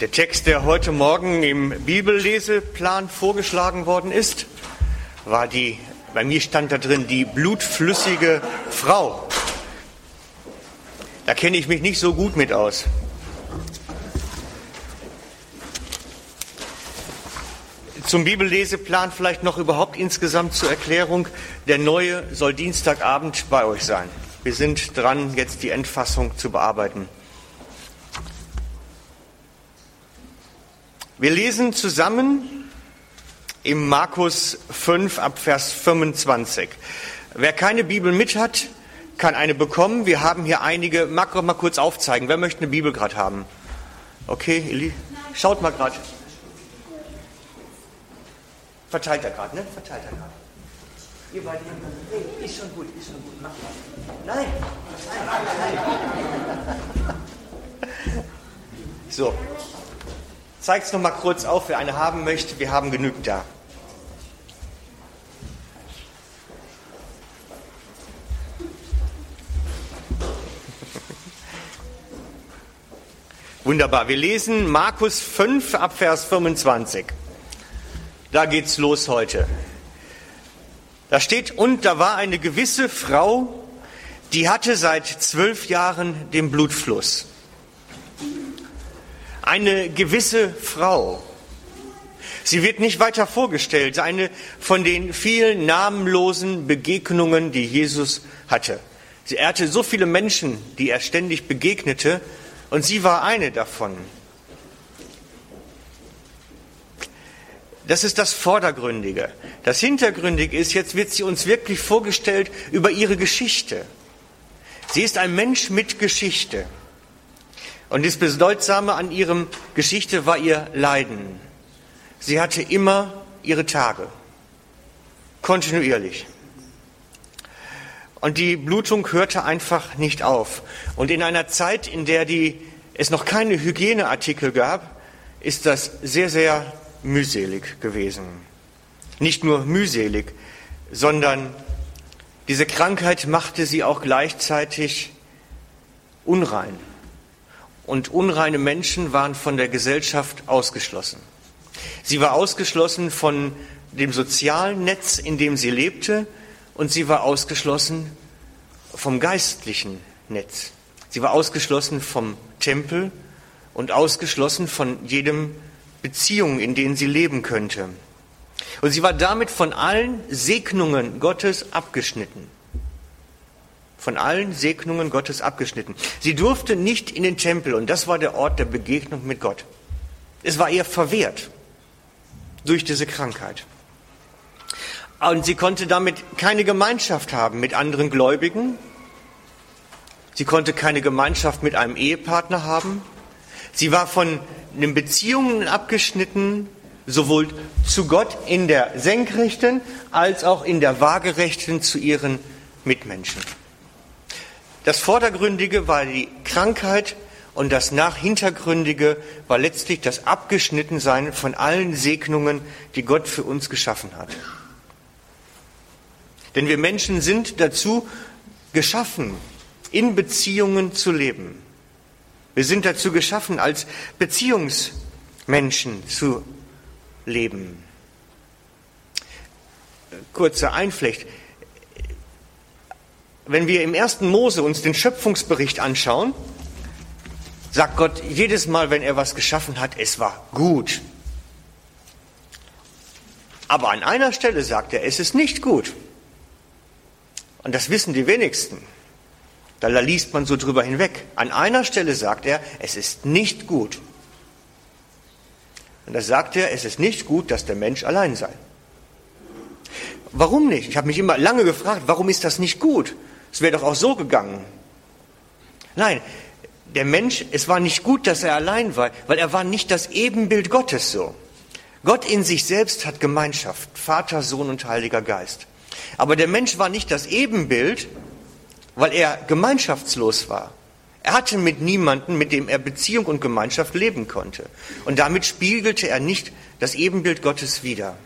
Der Text, der heute Morgen im Bibelleseplan vorgeschlagen worden ist, war die, bei mir stand da drin, die blutflüssige Frau. Da kenne ich mich nicht so gut mit aus. Zum Bibelleseplan vielleicht noch überhaupt insgesamt zur Erklärung. Der neue soll Dienstagabend bei euch sein. Wir sind dran, jetzt die Endfassung zu bearbeiten. Wir lesen zusammen im Markus 5 ab Vers 25. Wer keine Bibel mit hat, kann eine bekommen. Wir haben hier einige. Mag doch mal kurz aufzeigen. Wer möchte eine Bibel gerade haben? Okay, Eli, schaut mal gerade. Verteilt er gerade, ne? Verteilt er gerade. Ihr beiden, hey, ist schon gut, ist schon gut, mach mal. Nein, nein, nein. So, zeige es noch mal kurz auf, wer eine haben möchte. Wir haben genügend da. Wunderbar. Wir lesen Markus 5 ab Vers 25. Da geht's los heute. Da steht, und da war eine gewisse Frau, die hatte seit zwölf Jahren den Blutfluss eine gewisse Frau. Sie wird nicht weiter vorgestellt, eine von den vielen namenlosen Begegnungen, die Jesus hatte. Sie ehrte so viele Menschen, die er ständig begegnete, und sie war eine davon. Das ist das Vordergründige. Das Hintergründige ist, jetzt wird sie uns wirklich vorgestellt über ihre Geschichte. Sie ist ein Mensch mit Geschichte. Und das Bedeutsame an ihrem Geschichte war ihr Leiden. Sie hatte immer ihre Tage, kontinuierlich. Und die Blutung hörte einfach nicht auf. Und in einer Zeit, in der die, es noch keine Hygieneartikel gab, ist das sehr, sehr mühselig gewesen. Nicht nur mühselig, sondern diese Krankheit machte sie auch gleichzeitig unrein und unreine Menschen waren von der Gesellschaft ausgeschlossen. Sie war ausgeschlossen von dem sozialen Netz, in dem sie lebte, und sie war ausgeschlossen vom geistlichen Netz. Sie war ausgeschlossen vom Tempel und ausgeschlossen von jedem Beziehung, in denen sie leben könnte. Und sie war damit von allen Segnungen Gottes abgeschnitten von allen Segnungen Gottes abgeschnitten. Sie durfte nicht in den Tempel und das war der Ort der Begegnung mit Gott. Es war ihr verwehrt durch diese Krankheit. Und sie konnte damit keine Gemeinschaft haben mit anderen Gläubigen. Sie konnte keine Gemeinschaft mit einem Ehepartner haben. Sie war von den Beziehungen abgeschnitten, sowohl zu Gott in der senkrechten als auch in der waagerechten zu ihren Mitmenschen. Das Vordergründige war die Krankheit und das Nachhintergründige war letztlich das Abgeschnittensein von allen Segnungen, die Gott für uns geschaffen hat. Denn wir Menschen sind dazu geschaffen, in Beziehungen zu leben. Wir sind dazu geschaffen, als Beziehungsmenschen zu leben. Kurzer Einflecht wenn wir im ersten Mose uns den Schöpfungsbericht anschauen, sagt Gott jedes Mal, wenn er was geschaffen hat, es war gut. Aber an einer Stelle sagt er, es ist nicht gut. Und das wissen die wenigsten. Da liest man so drüber hinweg. An einer Stelle sagt er, es ist nicht gut. Und da sagt er, es ist nicht gut, dass der Mensch allein sei. Warum nicht? Ich habe mich immer lange gefragt, warum ist das nicht gut? Es wäre doch auch so gegangen. Nein, der Mensch, es war nicht gut, dass er allein war, weil er war nicht das Ebenbild Gottes so. Gott in sich selbst hat Gemeinschaft, Vater, Sohn und Heiliger Geist. Aber der Mensch war nicht das Ebenbild, weil er gemeinschaftslos war. Er hatte mit niemanden, mit dem er Beziehung und Gemeinschaft leben konnte. Und damit spiegelte er nicht das Ebenbild Gottes wider.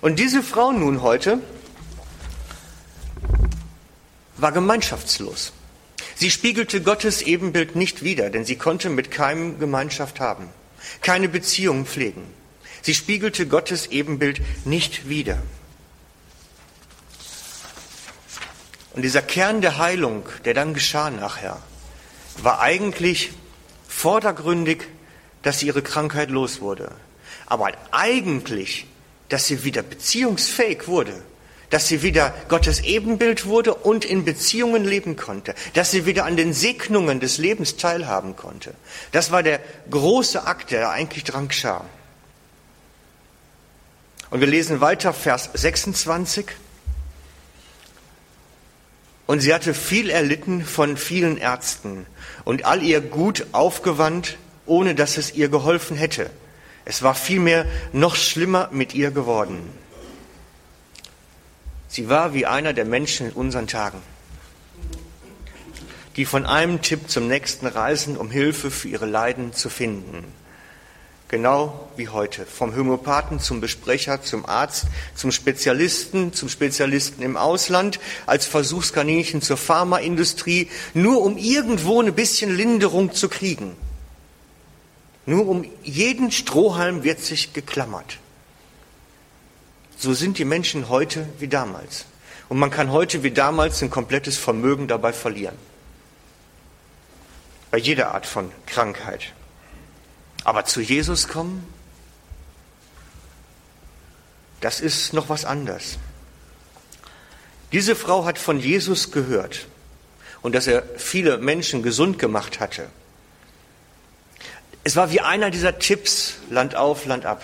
Und diese Frau nun heute war gemeinschaftslos. Sie spiegelte Gottes Ebenbild nicht wider, denn sie konnte mit keinem Gemeinschaft haben, keine Beziehung pflegen. Sie spiegelte Gottes Ebenbild nicht wider. Und dieser Kern der Heilung, der dann geschah nachher, war eigentlich vordergründig, dass sie ihre Krankheit los wurde. Aber eigentlich, dass sie wieder beziehungsfähig wurde dass sie wieder Gottes Ebenbild wurde und in Beziehungen leben konnte, dass sie wieder an den Segnungen des Lebens teilhaben konnte. Das war der große Akt, der eigentlich dran geschah. Und wir lesen weiter, Vers 26. Und sie hatte viel erlitten von vielen Ärzten und all ihr Gut aufgewandt, ohne dass es ihr geholfen hätte. Es war vielmehr noch schlimmer mit ihr geworden. Sie war wie einer der Menschen in unseren Tagen, die von einem Tipp zum nächsten reisen, um Hilfe für ihre Leiden zu finden. Genau wie heute. Vom Homöopathen zum Besprecher, zum Arzt, zum Spezialisten, zum Spezialisten im Ausland, als Versuchskaninchen zur Pharmaindustrie, nur um irgendwo ein bisschen Linderung zu kriegen. Nur um jeden Strohhalm wird sich geklammert. So sind die Menschen heute wie damals. Und man kann heute wie damals ein komplettes Vermögen dabei verlieren. Bei jeder Art von Krankheit. Aber zu Jesus kommen, das ist noch was anderes. Diese Frau hat von Jesus gehört und dass er viele Menschen gesund gemacht hatte. Es war wie einer dieser Tipps, Land auf, Land ab.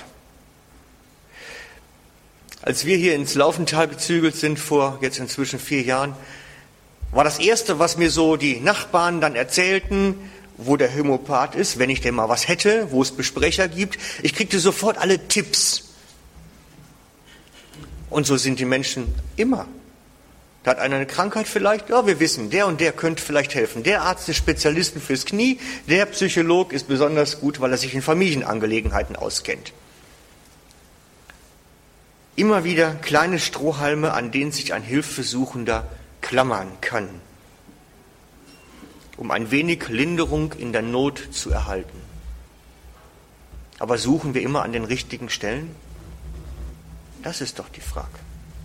Als wir hier ins Laufental gezügelt sind vor jetzt inzwischen vier Jahren, war das erste, was mir so die Nachbarn dann erzählten, wo der Homöopath ist, wenn ich denn mal was hätte, wo es Besprecher gibt. Ich kriegte sofort alle Tipps. Und so sind die Menschen immer. Da hat einer eine Krankheit vielleicht, ja, wir wissen, der und der könnte vielleicht helfen. Der Arzt ist Spezialisten fürs Knie, der Psycholog ist besonders gut, weil er sich in Familienangelegenheiten auskennt immer wieder kleine Strohhalme, an denen sich ein Hilfesuchender klammern kann, um ein wenig Linderung in der Not zu erhalten. Aber suchen wir immer an den richtigen Stellen? Das ist doch die Frage.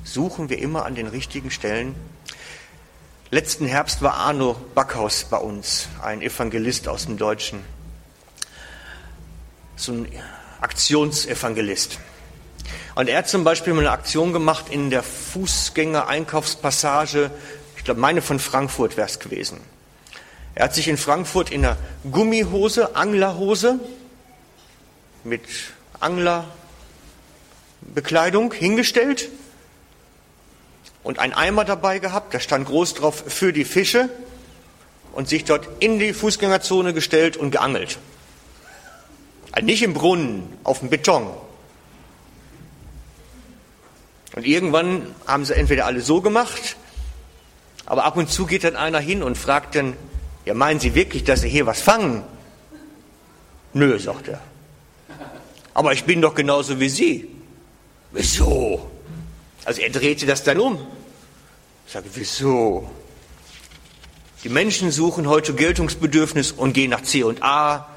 Suchen wir immer an den richtigen Stellen? Letzten Herbst war Arno Backhaus bei uns, ein Evangelist aus dem Deutschen, so ein Aktionsevangelist. Und er hat zum Beispiel mal eine Aktion gemacht in der Fußgänger-Einkaufspassage, ich glaube, meine von Frankfurt wäre es gewesen. Er hat sich in Frankfurt in einer Gummihose, Anglerhose mit Anglerbekleidung hingestellt und einen Eimer dabei gehabt, da stand groß drauf für die Fische und sich dort in die Fußgängerzone gestellt und geangelt. Also nicht im Brunnen, auf dem Beton, und irgendwann haben sie entweder alle so gemacht, aber ab und zu geht dann einer hin und fragt dann, ja, meinen Sie wirklich, dass Sie hier was fangen? Nö, sagt er. Aber ich bin doch genauso wie Sie. Wieso? Also er drehte das dann um. Ich sage, wieso? Die Menschen suchen heute Geltungsbedürfnis und gehen nach C und A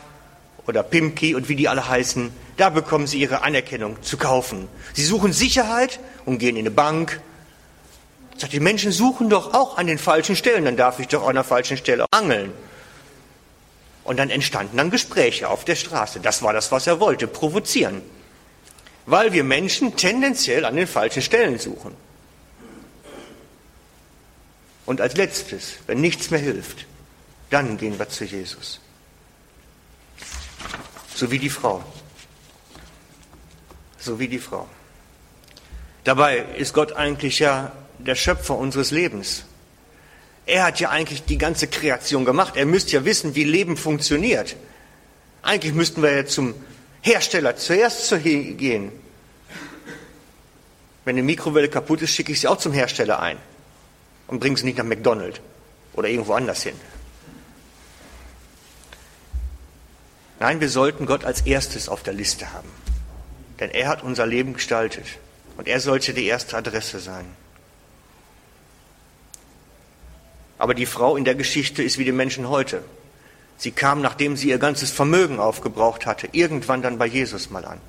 oder Pimki und wie die alle heißen. Da bekommen sie ihre Anerkennung zu kaufen. Sie suchen Sicherheit und gehen in eine Bank. Sagt, die Menschen suchen doch auch an den falschen Stellen, dann darf ich doch an der falschen Stelle angeln. Und dann entstanden dann Gespräche auf der Straße. Das war das, was er wollte, provozieren. Weil wir Menschen tendenziell an den falschen Stellen suchen. Und als letztes, wenn nichts mehr hilft, dann gehen wir zu Jesus. So wie die Frau so wie die Frau. Dabei ist Gott eigentlich ja der Schöpfer unseres Lebens. Er hat ja eigentlich die ganze Kreation gemacht. Er müsste ja wissen, wie Leben funktioniert. Eigentlich müssten wir ja zum Hersteller zuerst gehen. Wenn eine Mikrowelle kaputt ist, schicke ich sie auch zum Hersteller ein und bringe sie nicht nach McDonald's oder irgendwo anders hin. Nein, wir sollten Gott als erstes auf der Liste haben. Denn er hat unser Leben gestaltet. Und er sollte die erste Adresse sein. Aber die Frau in der Geschichte ist wie die Menschen heute. Sie kam, nachdem sie ihr ganzes Vermögen aufgebraucht hatte, irgendwann dann bei Jesus mal an,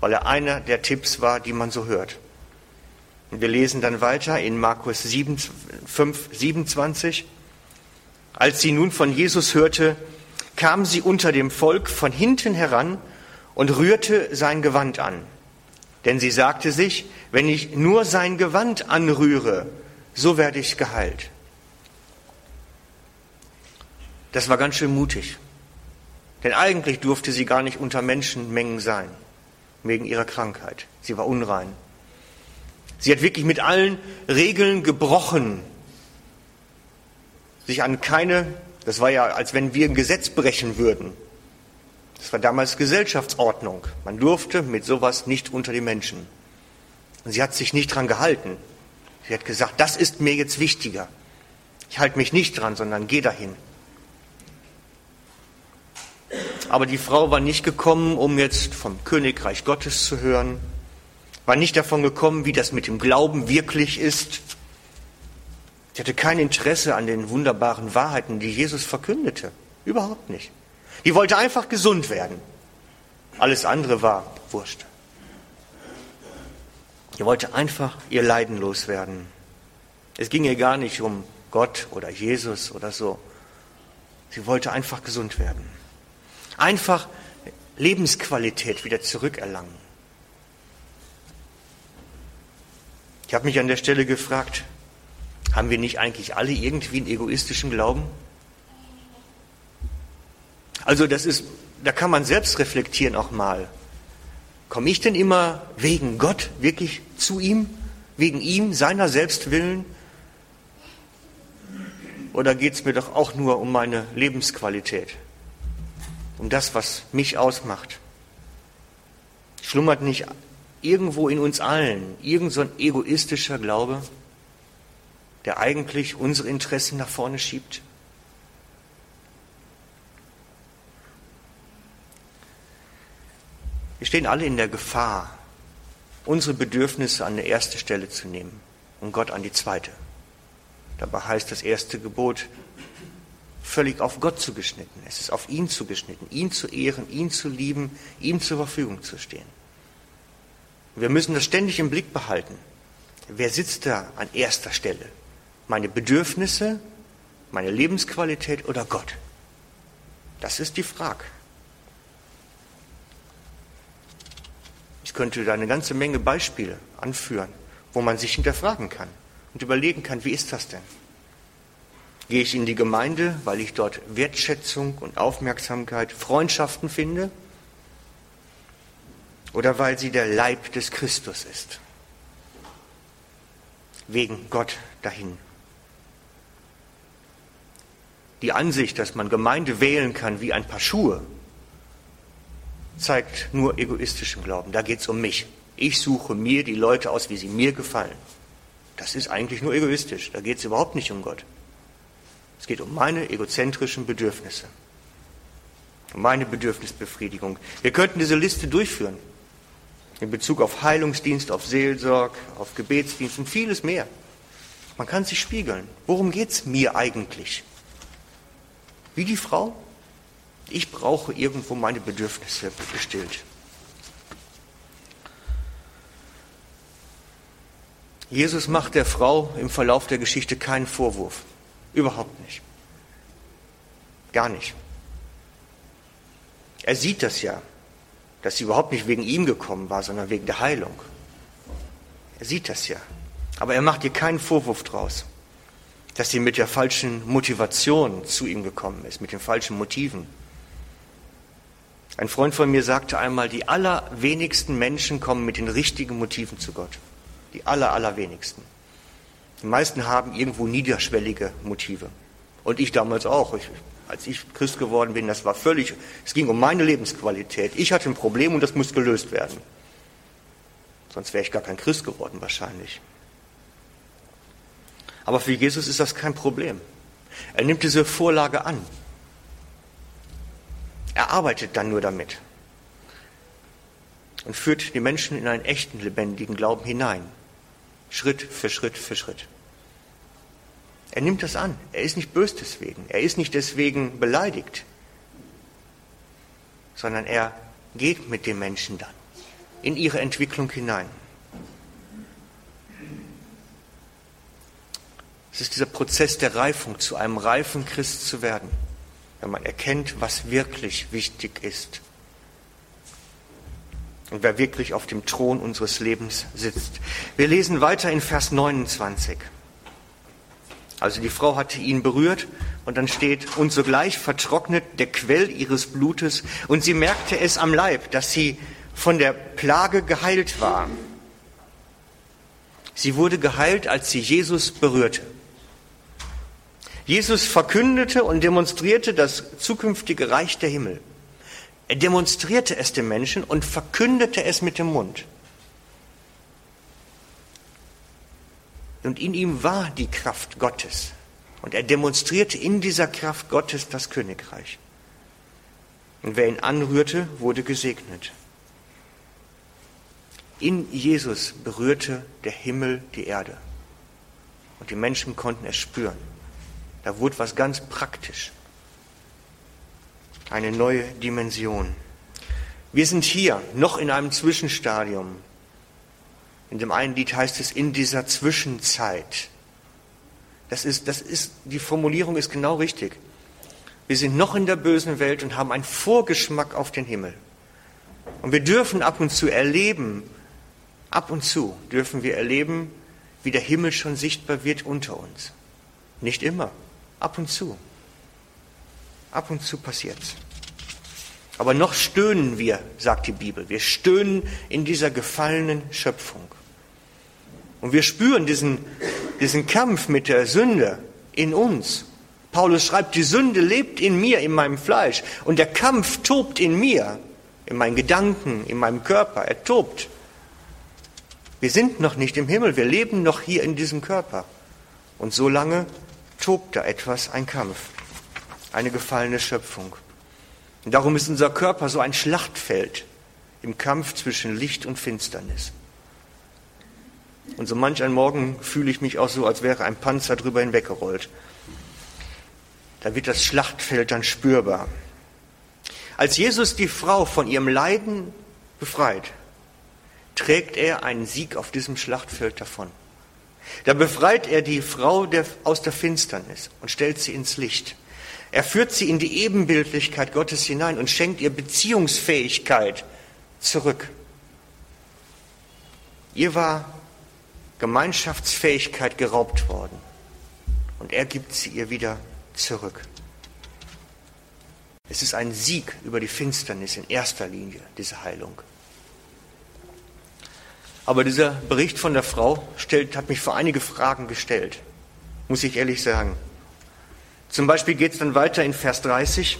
weil er einer der Tipps war, die man so hört. Und wir lesen dann weiter in Markus 7, 5, 27. Als sie nun von Jesus hörte, kam sie unter dem Volk von hinten heran und rührte sein Gewand an. Denn sie sagte sich, wenn ich nur sein Gewand anrühre, so werde ich geheilt. Das war ganz schön mutig. Denn eigentlich durfte sie gar nicht unter Menschenmengen sein, wegen ihrer Krankheit. Sie war unrein. Sie hat wirklich mit allen Regeln gebrochen, sich an keine, das war ja, als wenn wir ein Gesetz brechen würden. Das war damals Gesellschaftsordnung. Man durfte mit sowas nicht unter die Menschen. Und sie hat sich nicht dran gehalten. Sie hat gesagt, das ist mir jetzt wichtiger. Ich halte mich nicht dran, sondern gehe dahin. Aber die Frau war nicht gekommen, um jetzt vom Königreich Gottes zu hören, war nicht davon gekommen, wie das mit dem Glauben wirklich ist. Sie hatte kein Interesse an den wunderbaren Wahrheiten, die Jesus verkündete. Überhaupt nicht. Die wollte einfach gesund werden. Alles andere war wurscht. Die wollte einfach ihr Leiden loswerden. Es ging ihr gar nicht um Gott oder Jesus oder so. Sie wollte einfach gesund werden. Einfach Lebensqualität wieder zurückerlangen. Ich habe mich an der Stelle gefragt, haben wir nicht eigentlich alle irgendwie einen egoistischen Glauben? Also das ist, da kann man selbst reflektieren auch mal. Komme ich denn immer wegen Gott wirklich zu ihm, wegen ihm, seiner Selbstwillen? Oder geht es mir doch auch nur um meine Lebensqualität, um das, was mich ausmacht? Schlummert nicht irgendwo in uns allen irgend so egoistischer Glaube, der eigentlich unsere Interessen nach vorne schiebt? Wir stehen alle in der Gefahr, unsere Bedürfnisse an die erste Stelle zu nehmen und Gott an die zweite. Dabei heißt das erste Gebot völlig auf Gott zugeschnitten. Es ist auf ihn zugeschnitten, ihn zu ehren, ihn zu lieben, ihm zur Verfügung zu stehen. Wir müssen das ständig im Blick behalten. Wer sitzt da an erster Stelle? Meine Bedürfnisse, meine Lebensqualität oder Gott? Das ist die Frage. Ich könnte da eine ganze Menge Beispiele anführen, wo man sich hinterfragen kann und überlegen kann, wie ist das denn? Gehe ich in die Gemeinde, weil ich dort Wertschätzung und Aufmerksamkeit, Freundschaften finde? Oder weil sie der Leib des Christus ist? Wegen Gott dahin. Die Ansicht, dass man Gemeinde wählen kann wie ein paar Schuhe, zeigt nur egoistischen Glauben. Da geht es um mich. Ich suche mir die Leute aus, wie sie mir gefallen. Das ist eigentlich nur egoistisch. Da geht es überhaupt nicht um Gott. Es geht um meine egozentrischen Bedürfnisse. Um meine Bedürfnisbefriedigung. Wir könnten diese Liste durchführen. In Bezug auf Heilungsdienst, auf Seelsorg, auf Gebetsdienst und vieles mehr. Man kann sich spiegeln. Worum geht es mir eigentlich? Wie die Frau? Ich brauche irgendwo meine Bedürfnisse gestillt. Jesus macht der Frau im Verlauf der Geschichte keinen Vorwurf. Überhaupt nicht. Gar nicht. Er sieht das ja, dass sie überhaupt nicht wegen ihm gekommen war, sondern wegen der Heilung. Er sieht das ja. Aber er macht ihr keinen Vorwurf draus, dass sie mit der falschen Motivation zu ihm gekommen ist, mit den falschen Motiven. Ein Freund von mir sagte einmal, die allerwenigsten Menschen kommen mit den richtigen Motiven zu Gott. Die aller, allerwenigsten. Die meisten haben irgendwo niederschwellige Motive. Und ich damals auch. Ich, als ich Christ geworden bin, das war völlig, es ging um meine Lebensqualität. Ich hatte ein Problem und das muss gelöst werden. Sonst wäre ich gar kein Christ geworden wahrscheinlich. Aber für Jesus ist das kein Problem. Er nimmt diese Vorlage an. Er arbeitet dann nur damit und führt die Menschen in einen echten, lebendigen Glauben hinein. Schritt für Schritt für Schritt. Er nimmt das an. Er ist nicht böse deswegen. Er ist nicht deswegen beleidigt, sondern er geht mit den Menschen dann in ihre Entwicklung hinein. Es ist dieser Prozess der Reifung, zu einem reifen Christ zu werden, wenn man erkennt, was wirklich wichtig ist und wer wirklich auf dem Thron unseres Lebens sitzt. Wir lesen weiter in Vers 29. Also die Frau hatte ihn berührt und dann steht, und sogleich vertrocknet der Quell ihres Blutes und sie merkte es am Leib, dass sie von der Plage geheilt war. Sie wurde geheilt, als sie Jesus berührte. Jesus verkündete und demonstrierte das zukünftige Reich der Himmel. Er demonstrierte es den Menschen und verkündete es mit dem Mund. Und in ihm war die Kraft Gottes. Und er demonstrierte in dieser Kraft Gottes das Königreich. Und wer ihn anrührte, wurde gesegnet. In Jesus berührte der Himmel die Erde. Und die Menschen konnten es spüren. Da wurde was ganz praktisch. Eine neue Dimension. Wir sind hier noch in einem Zwischenstadium. In dem einen Lied heißt es in dieser Zwischenzeit. Das ist, das ist, die Formulierung ist genau richtig. Wir sind noch in der bösen Welt und haben einen Vorgeschmack auf den Himmel. Und wir dürfen ab und zu erleben, ab und zu dürfen wir erleben, wie der Himmel schon sichtbar wird unter uns. Nicht immer. Ab und zu. Ab und zu passiert's. Aber noch stöhnen wir, sagt die Bibel. Wir stöhnen in dieser gefallenen Schöpfung. Und wir spüren diesen, diesen Kampf mit der Sünde in uns. Paulus schreibt, die Sünde lebt in mir, in meinem Fleisch. Und der Kampf tobt in mir, in meinen Gedanken, in meinem Körper. Er tobt. Wir sind noch nicht im Himmel, wir leben noch hier in diesem Körper. Und so lange tobt da etwas, ein Kampf, eine gefallene Schöpfung. Und darum ist unser Körper so ein Schlachtfeld im Kampf zwischen Licht und Finsternis. Und so manch ein Morgen fühle ich mich auch so, als wäre ein Panzer drüber hinweggerollt. Da wird das Schlachtfeld dann spürbar. Als Jesus die Frau von ihrem Leiden befreit, trägt er einen Sieg auf diesem Schlachtfeld davon. Da befreit er die Frau der, aus der Finsternis und stellt sie ins Licht. Er führt sie in die Ebenbildlichkeit Gottes hinein und schenkt ihr Beziehungsfähigkeit zurück. Ihr war Gemeinschaftsfähigkeit geraubt worden und er gibt sie ihr wieder zurück. Es ist ein Sieg über die Finsternis in erster Linie, diese Heilung. Aber dieser Bericht von der Frau stellt, hat mich vor einige Fragen gestellt, muss ich ehrlich sagen. Zum Beispiel geht es dann weiter in Vers 30.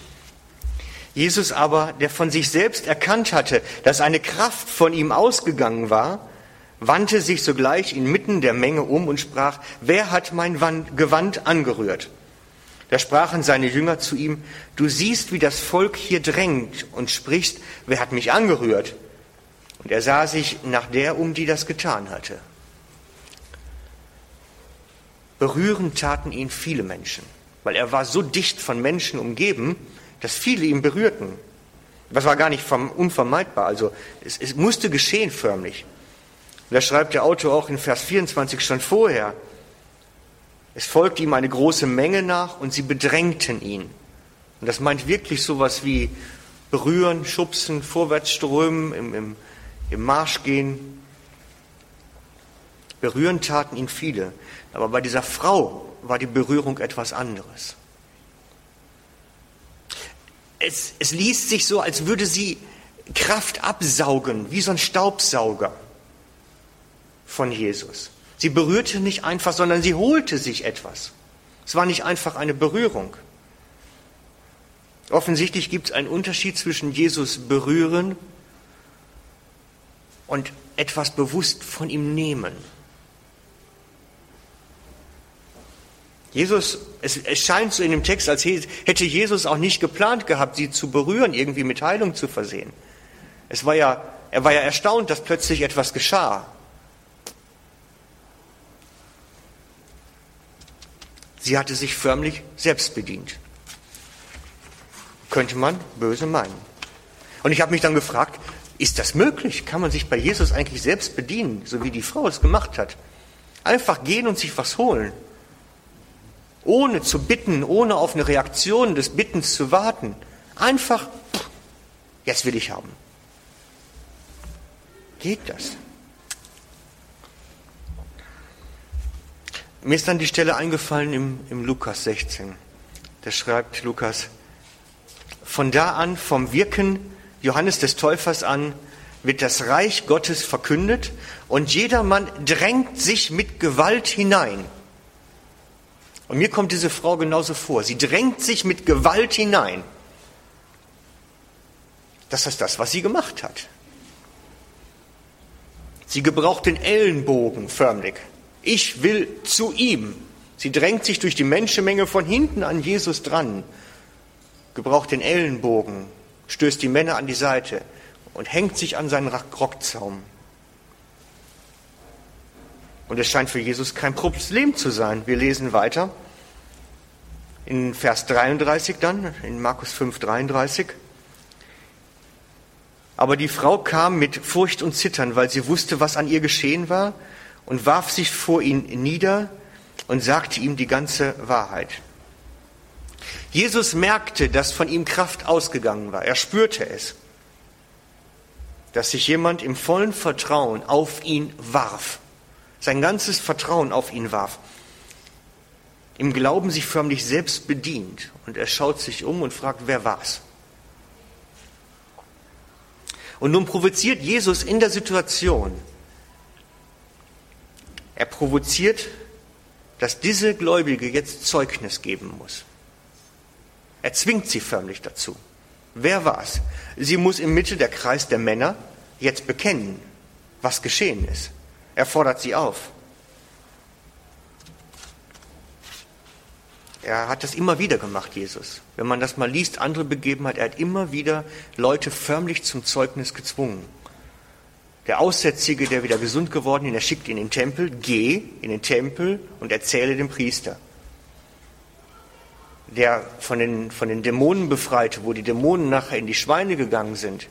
Jesus aber, der von sich selbst erkannt hatte, dass eine Kraft von ihm ausgegangen war, wandte sich sogleich inmitten der Menge um und sprach, wer hat mein Gewand angerührt? Da sprachen seine Jünger zu ihm, du siehst, wie das Volk hier drängt und sprichst, wer hat mich angerührt? Und er sah sich nach der um, die das getan hatte. Berühren taten ihn viele Menschen, weil er war so dicht von Menschen umgeben, dass viele ihn berührten. Das war gar nicht unvermeidbar, also es, es musste geschehen förmlich. Und da schreibt der Autor auch in Vers 24 schon vorher. Es folgte ihm eine große Menge nach und sie bedrängten ihn. Und das meint wirklich sowas wie berühren, schubsen, vorwärts strömen, im, im im Marsch gehen. Berühren taten ihn viele, aber bei dieser Frau war die Berührung etwas anderes. Es, es liest sich so, als würde sie Kraft absaugen, wie so ein Staubsauger von Jesus. Sie berührte nicht einfach, sondern sie holte sich etwas. Es war nicht einfach eine Berührung. Offensichtlich gibt es einen Unterschied zwischen Jesus berühren und etwas bewusst von ihm nehmen. Jesus, es, es, scheint so in dem Text, als hätte Jesus auch nicht geplant gehabt, sie zu berühren, irgendwie mit Heilung zu versehen. Es war ja, er war ja erstaunt, dass plötzlich etwas geschah. Sie hatte sich förmlich selbst bedient. Könnte man böse meinen. Und ich habe mich dann gefragt, ist das möglich? Kann man sich bei Jesus eigentlich selbst bedienen, so wie die Frau es gemacht hat? Einfach gehen und sich was holen. Ohne zu bitten, ohne auf eine Reaktion des Bittens zu warten. Einfach, jetzt will ich haben. Geht das? Mir ist dann die Stelle eingefallen im, im Lukas 16. Da schreibt Lukas, von da an, vom Wirken Johannes des Täufers an, wird das Reich Gottes verkündet und jedermann drängt sich mit Gewalt hinein. Und mir kommt diese Frau genauso vor. Sie drängt sich mit Gewalt hinein. Das ist das, was sie gemacht hat. Sie gebraucht den Ellenbogen förmlich. Ich will zu ihm. Sie drängt sich durch die Menschenmenge von hinten an Jesus dran, gebraucht den Ellenbogen, stößt die Männer an die Seite und hängt sich an seinen Rockzaum. Und es scheint für Jesus kein Problem zu sein. Wir lesen weiter in Vers 33 dann, in Markus 5, 33. Aber die Frau kam mit Furcht und Zittern, weil sie wusste, was an ihr geschehen war und warf sich vor ihn nieder und sagte ihm die ganze Wahrheit. Jesus merkte, dass von ihm Kraft ausgegangen war. Er spürte es, dass sich jemand im vollen Vertrauen auf ihn warf, sein ganzes Vertrauen auf ihn warf, im Glauben sich förmlich selbst bedient. Und er schaut sich um und fragt, wer war's? Und nun provoziert Jesus in der Situation er provoziert, dass diese Gläubige jetzt Zeugnis geben muss. Er zwingt sie förmlich dazu. Wer war's? Sie muss im Mitte der Kreis der Männer jetzt bekennen, was geschehen ist. Er fordert sie auf. Er hat das immer wieder gemacht, Jesus. Wenn man das mal liest, andere Begebenheit, er hat immer wieder Leute förmlich zum Zeugnis gezwungen. Der Aussätzige, der wieder gesund geworden ist, er schickt ihn in den Tempel, geh in den Tempel und erzähle dem Priester. Der von den, von den Dämonen befreite, wo die Dämonen nachher in die Schweine gegangen sind,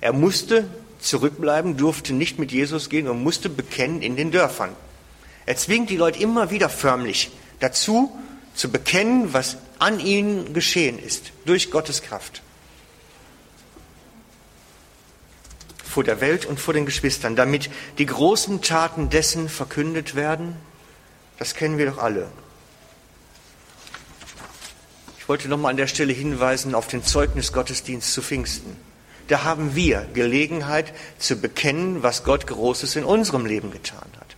er musste zurückbleiben, durfte nicht mit Jesus gehen und musste bekennen in den Dörfern. Er zwingt die Leute immer wieder förmlich dazu, zu bekennen, was an ihnen geschehen ist, durch Gottes Kraft. vor der Welt und vor den Geschwistern, damit die großen Taten dessen verkündet werden? Das kennen wir doch alle. Ich wollte nochmal an der Stelle hinweisen auf den Zeugnisgottesdienst zu Pfingsten. Da haben wir Gelegenheit zu bekennen, was Gott Großes in unserem Leben getan hat.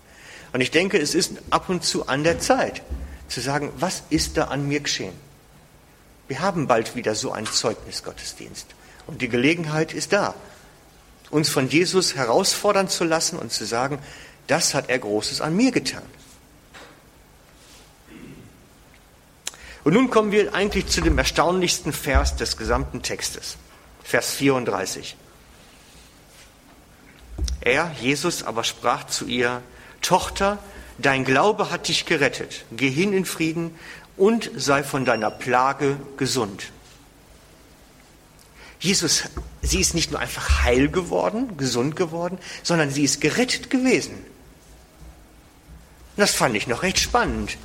Und ich denke, es ist ab und zu an der Zeit zu sagen, was ist da an mir geschehen? Wir haben bald wieder so einen Zeugnisgottesdienst. Und die Gelegenheit ist da, uns von Jesus herausfordern zu lassen und zu sagen, das hat er Großes an mir getan. Und nun kommen wir eigentlich zu dem erstaunlichsten Vers des gesamten Textes, Vers 34. Er, Jesus, aber sprach zu ihr, Tochter, dein Glaube hat dich gerettet, geh hin in Frieden und sei von deiner Plage gesund. Jesus, sie ist nicht nur einfach heil geworden, gesund geworden, sondern sie ist gerettet gewesen. das fand ich noch recht spannend.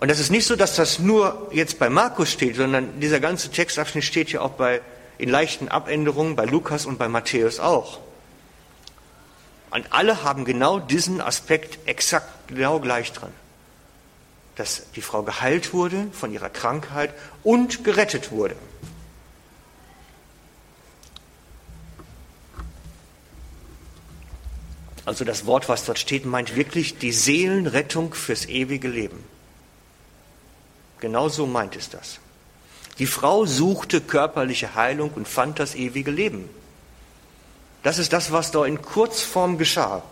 Und das ist nicht so, dass das nur jetzt bei Markus steht, sondern dieser ganze Textabschnitt steht ja auch bei, in leichten Abänderungen bei Lukas und bei Matthäus auch. Und alle haben genau diesen Aspekt exakt genau gleich dran. Dass die Frau geheilt wurde von ihrer Krankheit und gerettet wurde. Also das Wort, was dort steht, meint wirklich die Seelenrettung fürs ewige Leben. Genau so meint es das. Die Frau suchte körperliche Heilung und fand das ewige Leben. Das ist das, was da in Kurzform geschah.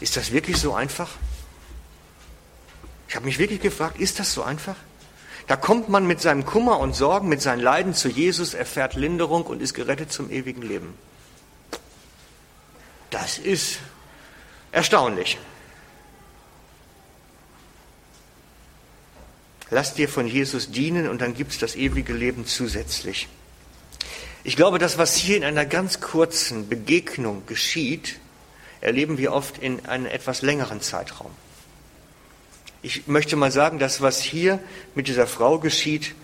Ist das wirklich so einfach? Ich habe mich wirklich gefragt, ist das so einfach? Da kommt man mit seinem Kummer und Sorgen, mit seinen Leiden zu Jesus, erfährt Linderung und ist gerettet zum ewigen Leben. Das ist Erstaunlich. Lass dir von Jesus dienen und dann gibt es das ewige Leben zusätzlich. Ich glaube, das, was hier in einer ganz kurzen Begegnung geschieht, erleben wir oft in einem etwas längeren Zeitraum. Ich möchte mal sagen, das, was hier mit dieser Frau geschieht,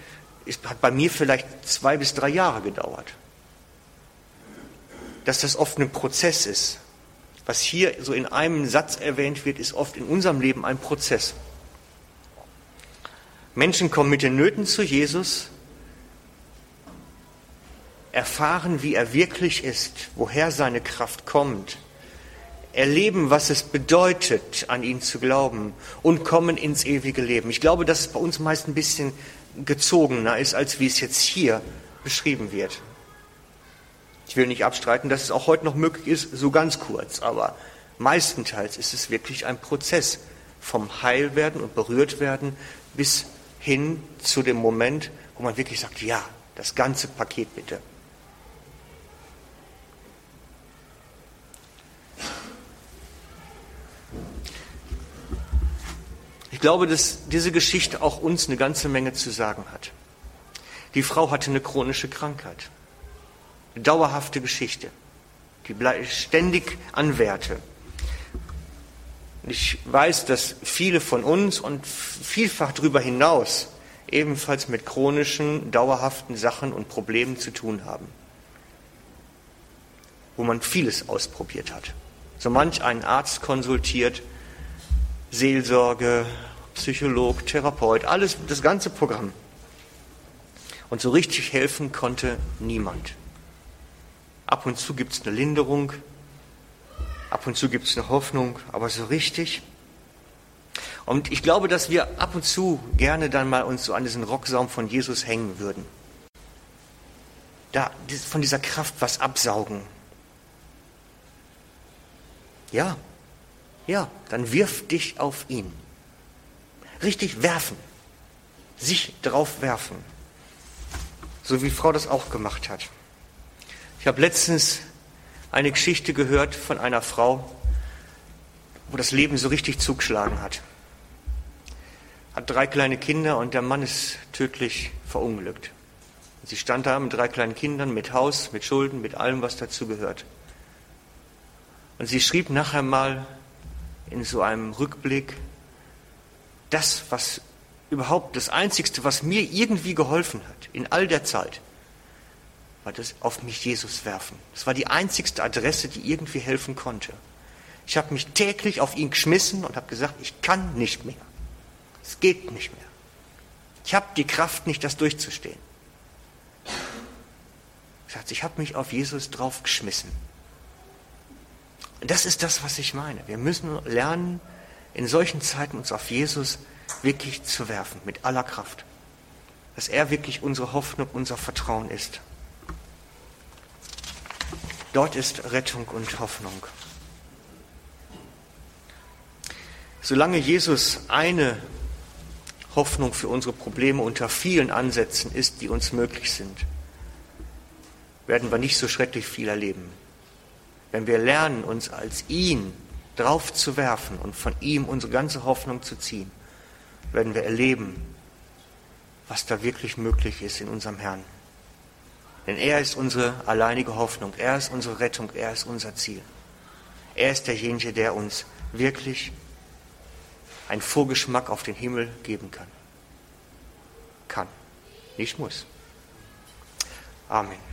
ist, hat bei mir vielleicht zwei bis drei Jahre gedauert. Dass das oft ein Prozess ist. Was hier so in einem Satz erwähnt wird, ist oft in unserem Leben ein Prozess. Menschen kommen mit den Nöten zu Jesus, erfahren, wie er wirklich ist, woher seine Kraft kommt, erleben, was es bedeutet, an ihn zu glauben und kommen ins ewige Leben. Ich glaube, dass es bei uns meist ein bisschen gezogener ist, als wie es jetzt hier beschrieben wird. Ich will nicht abstreiten, dass es auch heute noch möglich ist, so ganz kurz, aber meistenteils ist es wirklich ein Prozess vom Heilwerden und berührt werden bis hin zu dem Moment, wo man wirklich sagt, ja, das ganze Paket bitte. Ich glaube, dass diese Geschichte auch uns eine ganze Menge zu sagen hat. Die Frau hatte eine chronische Krankheit, eine dauerhafte Geschichte, die ständig anwährte. Ich weiß, dass viele von uns und vielfach darüber hinaus ebenfalls mit chronischen, dauerhaften Sachen und Problemen zu tun haben, wo man vieles ausprobiert hat. So manch einen Arzt konsultiert, Seelsorge, Psycholog, Therapeut, alles, das ganze Programm. Und so richtig helfen konnte niemand. Ab und zu gibt es eine Linderung, Ab und zu gibt es eine Hoffnung, aber so richtig. Und ich glaube, dass wir ab und zu gerne dann mal uns so an diesen Rocksaum von Jesus hängen würden. Da von dieser Kraft was absaugen. Ja, ja, dann wirf dich auf ihn. Richtig werfen. Sich drauf werfen. So wie Frau das auch gemacht hat. Ich habe letztens eine Geschichte gehört von einer Frau, wo das Leben so richtig zugeschlagen hat. Hat drei kleine Kinder und der Mann ist tödlich verunglückt. Sie stand da mit drei kleinen Kindern, mit Haus, mit Schulden, mit allem, was dazu gehört. Und sie schrieb nachher mal in so einem Rückblick, das, was überhaupt das Einzigste, was mir irgendwie geholfen hat in all der Zeit, war das auf mich Jesus werfen. Das war die einzigste Adresse, die irgendwie helfen konnte. Ich habe mich täglich auf ihn geschmissen und habe gesagt, ich kann nicht mehr. Es geht nicht mehr. Ich habe die Kraft nicht, das durchzustehen. Ich habe mich auf Jesus drauf geschmissen. Das ist das, was ich meine. Wir müssen lernen, in solchen Zeiten uns auf Jesus wirklich zu werfen, mit aller Kraft. Dass er wirklich unsere Hoffnung, unser Vertrauen ist. Dort ist Rettung und Hoffnung. Solange Jesus eine Hoffnung für unsere Probleme unter vielen Ansätzen ist, die uns möglich sind, werden wir nicht so schrecklich viel erleben. Wenn wir lernen, uns als ihn drauf zu werfen und von ihm unsere ganze Hoffnung zu ziehen, werden wir erleben, was da wirklich möglich ist in unserem Herrn. Denn er ist unsere alleinige Hoffnung, er ist unsere Rettung, er ist unser Ziel. Er ist derjenige, der uns wirklich einen Vorgeschmack auf den Himmel geben kann. Kann, nicht muss. Amen.